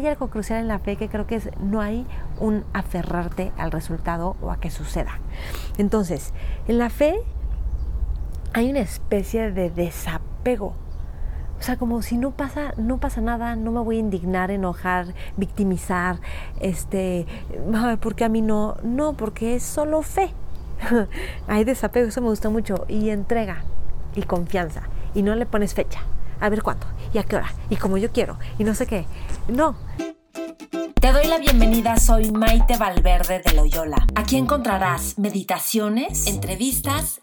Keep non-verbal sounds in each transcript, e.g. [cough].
hay algo crucial en la fe que creo que es no hay un aferrarte al resultado o a que suceda. Entonces, en la fe hay una especie de desapego. O sea, como si no pasa, no pasa nada, no me voy a indignar, enojar, victimizar, este, porque a mí no, no, porque es solo fe. [laughs] hay desapego, eso me gusta mucho, y entrega y confianza, y no le pones fecha, a ver cuándo, y a qué hora, y como yo quiero, y no sé qué. No, te doy la bienvenida, soy Maite Valverde de Loyola. Aquí encontrarás meditaciones, entrevistas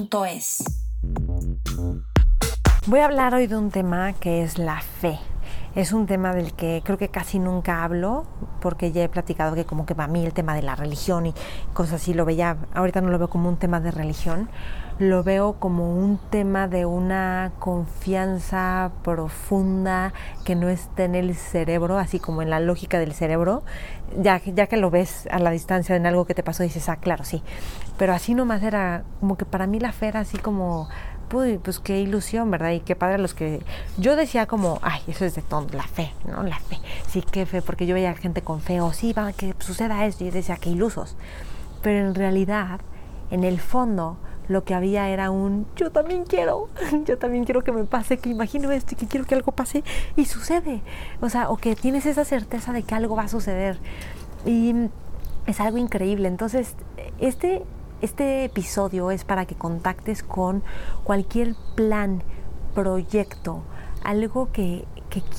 Voy a hablar hoy de un tema que es la fe. Es un tema del que creo que casi nunca hablo, porque ya he platicado que como que para mí el tema de la religión y cosas así lo veía, ahorita no lo veo como un tema de religión, lo veo como un tema de una confianza profunda que no está en el cerebro, así como en la lógica del cerebro, ya, ya que lo ves a la distancia en algo que te pasó, dices, ah, claro, sí, pero así nomás era como que para mí la fe era así como pues qué ilusión, ¿verdad? Y qué padre los que... Yo decía como, ay, eso es de todo, la fe, ¿no? La fe. Sí, qué fe, porque yo veía gente con fe, o sí, va, que suceda esto. Y yo decía, qué ilusos. Pero en realidad, en el fondo, lo que había era un, yo también quiero, [laughs] yo también quiero que me pase, que imagino esto y que quiero que algo pase y sucede. O sea, o que tienes esa certeza de que algo va a suceder. Y es algo increíble. Entonces, este este episodio es para que contactes con cualquier plan, proyecto, algo que,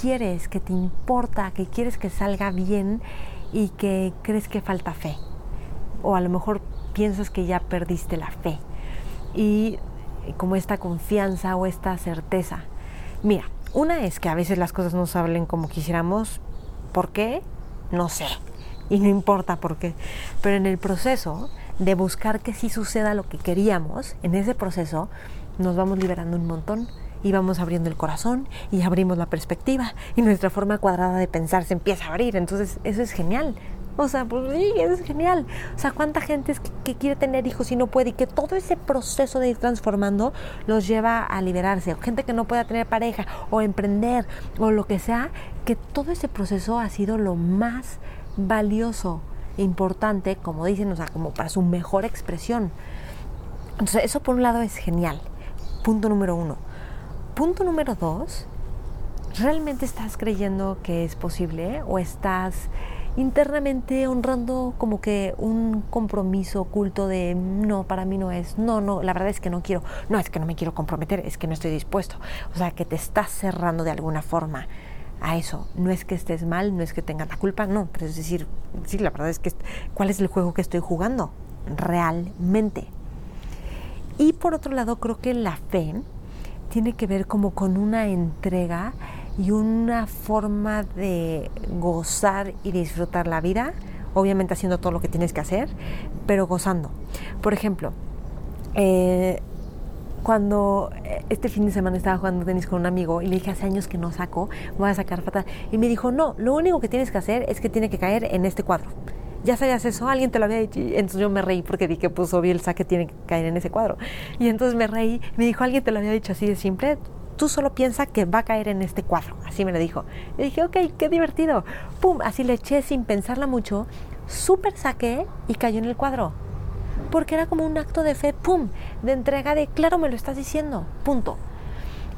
quieres, que te importa, que quieres que salga bien y que crees que falta fe. O a lo mejor piensas que ya perdiste la fe. Y como esta confianza o esta certeza. Mira, una es que a veces las cosas no salen como quisiéramos. ¿Por qué? No sé. Y no importa por qué. Pero en el proceso de buscar que sí suceda lo que queríamos, en ese proceso nos vamos liberando un montón y vamos abriendo el corazón y abrimos la perspectiva y nuestra forma cuadrada de pensar se empieza a abrir. Entonces eso es genial. O sea, pues sí, eso es genial. O sea, cuánta gente es que, quiere tener hijos y no puede y que todo ese proceso de ir transformando los lleva a liberarse. Gente que no pueda tener pareja o emprender o lo que sea, que todo ese proceso ha sido lo más valioso importante, como dicen, o sea, como para su mejor expresión. Entonces, eso por un lado es genial. Punto número uno. Punto número dos, ¿realmente estás creyendo que es posible o estás internamente honrando como que un compromiso oculto de no, para mí no es, no, no, la verdad es que no quiero, no es que no me quiero comprometer, es que no estoy dispuesto. O sea, que te estás cerrando de alguna forma a eso. No es que estés mal, no es que tengas la culpa, no, pero es decir, sí, la verdad es que cuál es el juego que estoy jugando realmente. Y por otro lado, creo que la fe tiene que ver como con una entrega y una forma de gozar y disfrutar la vida, obviamente haciendo todo lo que tienes que hacer, pero gozando. Por ejemplo, eh, cuando eh, este fin de semana estaba jugando tenis con un amigo y le dije hace años que no saco, voy a sacar fatal. Y me dijo, no, lo único que tienes que hacer es que tiene que caer en este cuadro. Ya sabías eso, alguien te lo había dicho. Y entonces yo me reí porque dije, pues obvio el saque tiene que caer en ese cuadro. Y entonces me reí, me dijo, alguien te lo había dicho así de simple. Tú solo piensa que va a caer en este cuadro. Así me lo dijo. Y dije, ok, qué divertido. Pum, así le eché sin pensarla mucho. Súper saqué y cayó en el cuadro porque era como un acto de fe, ¡pum!, de entrega de, claro, me lo estás diciendo, punto.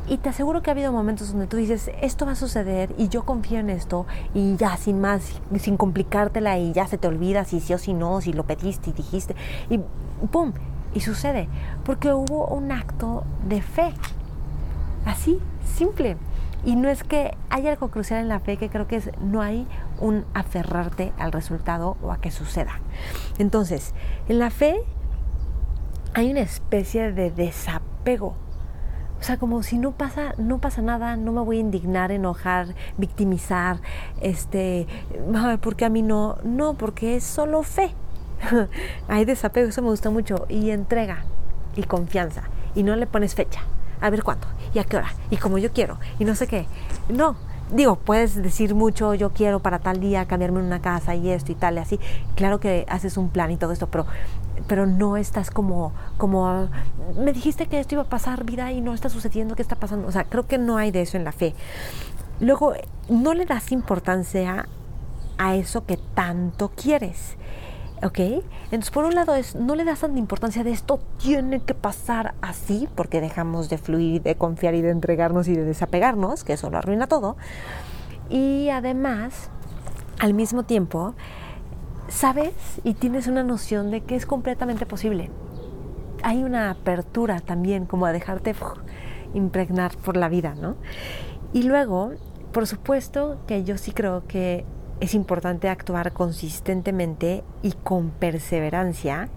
Y te aseguro que ha habido momentos donde tú dices, esto va a suceder y yo confío en esto y ya sin más, sin complicártela y ya se te olvida si sí o si no, si lo pediste y dijiste y ¡pum! Y sucede, porque hubo un acto de fe. Así, simple. Y no es que haya algo crucial en la fe que creo que es no hay un aferrarte al resultado o a que suceda. Entonces, en la fe hay una especie de desapego. O sea, como si no pasa, no pasa nada, no me voy a indignar, enojar, victimizar, este, porque a mí no, no, porque es solo fe. [laughs] Hay desapego, eso me gusta mucho, y entrega y confianza, y no le pones fecha, a ver cuándo, y a qué hora, y como yo quiero, y no sé qué. No, digo, puedes decir mucho, yo quiero para tal día cambiarme una casa y esto y tal y así. Claro que haces un plan y todo esto, pero, pero no estás como, como, me dijiste que esto iba a pasar vida y no está sucediendo, ¿qué está pasando? O sea, creo que no hay de eso en la fe. Luego, no le das importancia a eso que tanto quieres. ¿Ok? Entonces, por un lado, es, no le das tanta importancia de esto tiene que pasar así, porque dejamos de fluir, de confiar y de entregarnos y de desapegarnos, que eso lo arruina todo. Y además, al mismo tiempo, sabes y tienes una noción de que es completamente posible. Hay una apertura también, como a dejarte [laughs] impregnar por la vida, ¿no? Y luego, por supuesto que yo sí creo que es importante actuar consistentemente y con perseverancia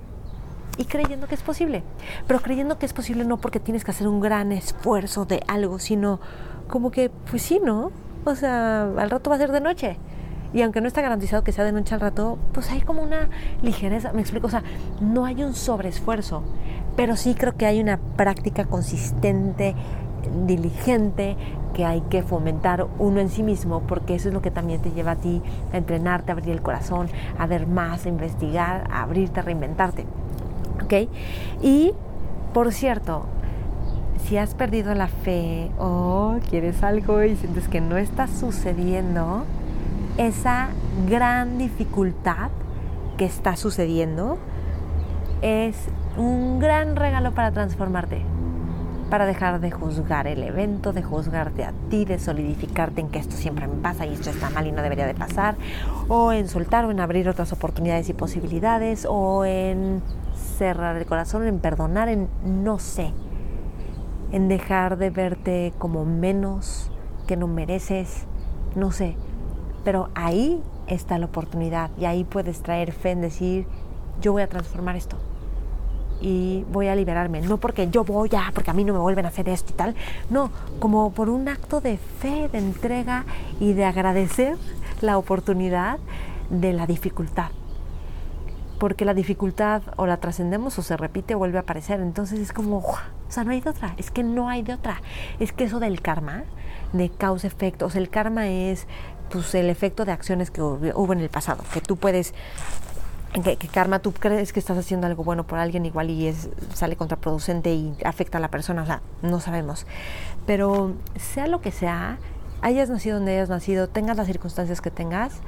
y creyendo que es posible. Pero creyendo que es posible no porque tienes que hacer un gran esfuerzo de algo, sino como que, pues sí, ¿no? O sea, al rato va a ser de noche. Y aunque no está garantizado que sea de noche al rato, pues hay como una ligereza, me explico, o sea, no hay un sobreesfuerzo, pero sí creo que hay una práctica consistente diligente que hay que fomentar uno en sí mismo, porque eso es lo que también te lleva a ti a entrenarte, a abrir el corazón, a ver más, a investigar, a abrirte, a reinventarte. ¿Ok? Y, por cierto, si has perdido la fe o quieres algo y sientes que no está sucediendo, esa gran dificultad que está sucediendo es un gran regalo para transformarte para dejar de juzgar el evento, de juzgarte a ti, de solidificarte en que esto siempre me pasa y esto está mal y no debería de pasar, o en soltar o en abrir otras oportunidades y posibilidades, o en cerrar el corazón, en perdonar, en no sé, en dejar de verte como menos, que no mereces, no sé, pero ahí está la oportunidad y ahí puedes traer fe en decir, yo voy a transformar esto y voy a liberarme. No porque yo voy a, porque a mí no me vuelven a hacer esto y tal. No, como por un acto de fe, de entrega y de agradecer la oportunidad de la dificultad. Porque la dificultad o la trascendemos o se repite o vuelve a aparecer. Entonces es como, o sea, no hay de otra. Es que no hay de otra. Es que eso del karma, de causa-efecto, o sea, el karma es pues, el efecto de acciones que hubo en el pasado. Que tú puedes que, karma tú crees que estás haciendo algo bueno por alguien igual y es, sale contraproducente y afecta a la persona, o sea, no sabemos. Pero sea lo que sea, hayas nacido donde hayas nacido, tengas las circunstancias que tengas,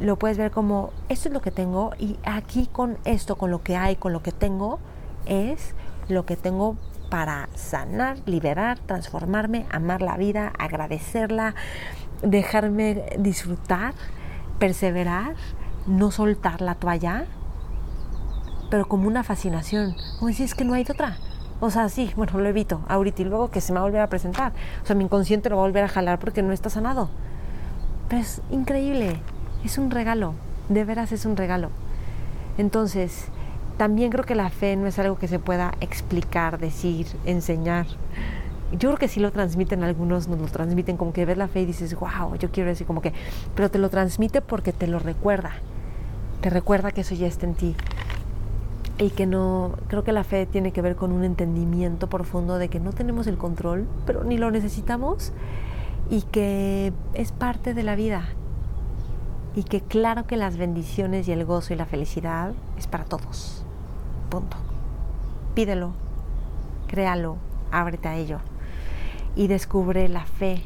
lo puedes ver como esto es lo que tengo y aquí con esto, con lo que hay, con lo que tengo, es lo que tengo para sanar, liberar, transformarme, amar la vida, agradecerla, dejarme disfrutar, perseverar no soltar la toalla, pero como una fascinación. Como si es que no hay otra. O sea, sí, bueno, lo evito ahorita y luego que se me va a volver a presentar. O sea, mi inconsciente lo va a volver a jalar porque no está sanado. Pero es increíble, es un regalo, de veras es un regalo. Entonces, también creo que la fe no es algo que se pueda explicar, decir, enseñar yo creo que sí lo transmiten algunos, nos lo transmiten como que ves la fe y dices, wow, yo quiero decir como que, pero te lo transmite porque te lo recuerda, te recuerda que eso ya está en ti. Y que no, creo que la fe tiene que ver con un entendimiento profundo de que no tenemos el control, pero ni lo necesitamos, y que es parte de la vida. Y que claro que las bendiciones y el gozo y la felicidad es para todos. Punto. Pídelo, créalo, ábrete a ello y descubre la fe.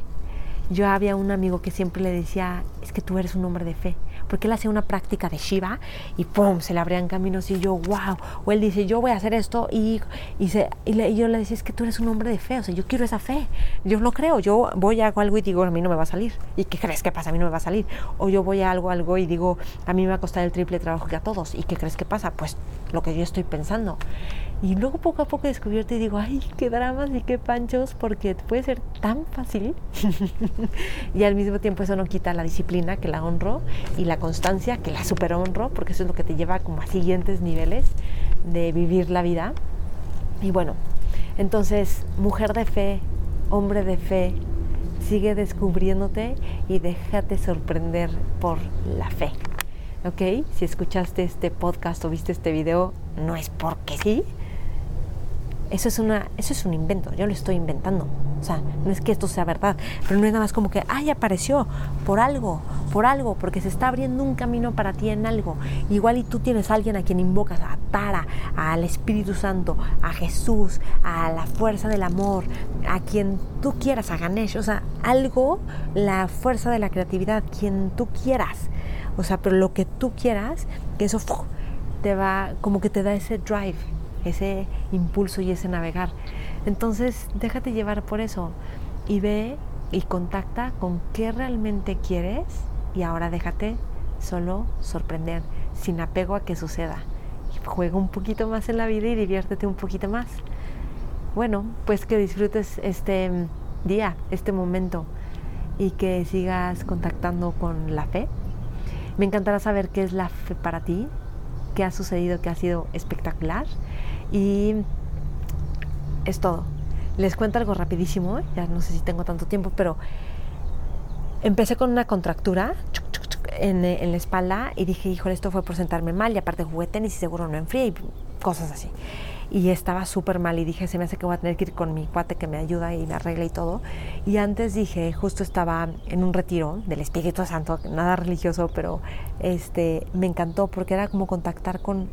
Yo había un amigo que siempre le decía, es que tú eres un hombre de fe, porque él hacía una práctica de Shiva y ¡pum! se le abrían caminos y yo, wow. O él dice, yo voy a hacer esto y, y, se, y, yo le decía, es que tú eres un hombre de fe, o sea, yo quiero esa fe, yo lo creo, yo voy a algo y digo, a mí no me va a salir. ¿Y qué crees que pasa? A mí no me va a salir. O yo voy a algo, algo y digo, a mí me va a costar el triple trabajo que a todos. ¿Y qué crees que pasa? Pues lo que yo estoy pensando. Y luego poco a poco descubierto y digo, ay, qué dramas y qué panchos, porque puede ser tan fácil. [laughs] y al mismo tiempo eso no quita la disciplina, que la honro, y la constancia, que la super honro, porque eso es lo que te lleva como a siguientes niveles de vivir la vida. Y bueno, Entonces, mujer de fe, hombre de fe, sigue descubriéndote y déjate sorprender por la fe. ¿Ok? Si escuchaste este podcast o viste este video, no es porque sí, eso es, una, eso es un invento, yo lo estoy inventando. O sea, no es que esto sea verdad, pero no es nada más como que, ay, apareció por algo, por algo, porque se está abriendo un camino para ti en algo. Igual y tú tienes a alguien a quien invocas, a Tara, al Espíritu Santo, a Jesús, a la fuerza del amor, a quien tú quieras, a Ganesh, o sea, algo, la fuerza de la creatividad, quien tú quieras. O sea, pero lo que tú quieras, que eso te va, como que te da ese drive ese impulso y ese navegar. Entonces, déjate llevar por eso y ve y contacta con qué realmente quieres y ahora déjate solo sorprender, sin apego a que suceda. Juega un poquito más en la vida y diviértete un poquito más. Bueno, pues que disfrutes este día, este momento y que sigas contactando con la fe. Me encantará saber qué es la fe para ti, qué ha sucedido, que ha sido espectacular y es todo. Les cuento algo rapidísimo, ya no sé si tengo tanto tiempo, pero empecé con una contractura en, en, la espalda y dije, híjole, esto fue por sentarme mal y aparte jugué tenis y seguro no enfrié y cosas así. Y estaba súper mal y dije, se me hace que voy a tener que ir con mi cuate que me ayuda y me arregla y todo. Y antes dije, justo estaba en un retiro del Espíritu Santo, nada religioso, pero este, me encantó porque era como contactar con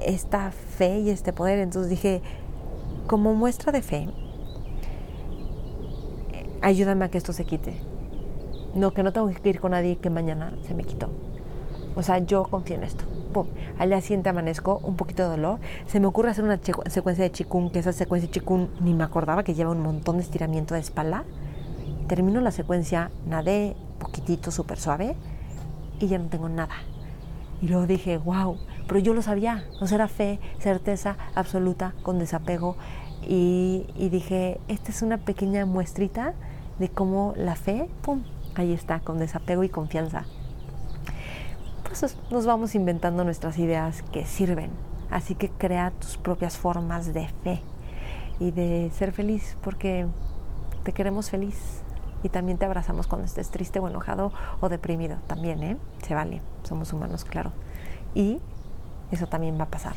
esta fe y este poder. Entonces dije, como muestra de fe, ayúdame a que esto se quite. No, que no tengo que ir con nadie que mañana se me quitó. O sea, yo confío en esto. Pum. Al día siguiente amanezco, un poquito de dolor. Se me ocurre hacer una secuencia de chikun, que esa secuencia de chikun ni me acordaba que lleva un montón de estiramiento de espalda. Termino la secuencia, nadé poquitito, súper suave, y ya no tengo nada. Y luego dije, wow, pero yo lo sabía, o sea, era fe, certeza absoluta, con desapego. Y, dije, esta es una pequeña muestrita de cómo la fe, ¡pum!, ahí está, con desapego y confianza. Pues nos vamos inventando nuestras ideas que sirven. Así que crea tus propias formas de fe y de ser feliz, porque te queremos feliz y también te abrazamos cuando estés triste o enojado o deprimido. También, ¿eh? Se vale, somos humanos, claro. Y eso también va a pasar.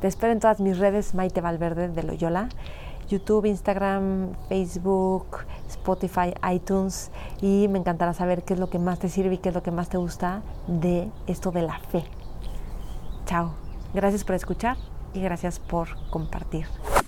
Te espero en todas mis redes, Maite Valverde de Loyola, YouTube, Instagram, Facebook, Spotify, iTunes y me encantará saber qué es lo que más te sirve y qué es lo que más te gusta de esto de la fe. Chao. Gracias por escuchar y gracias por compartir.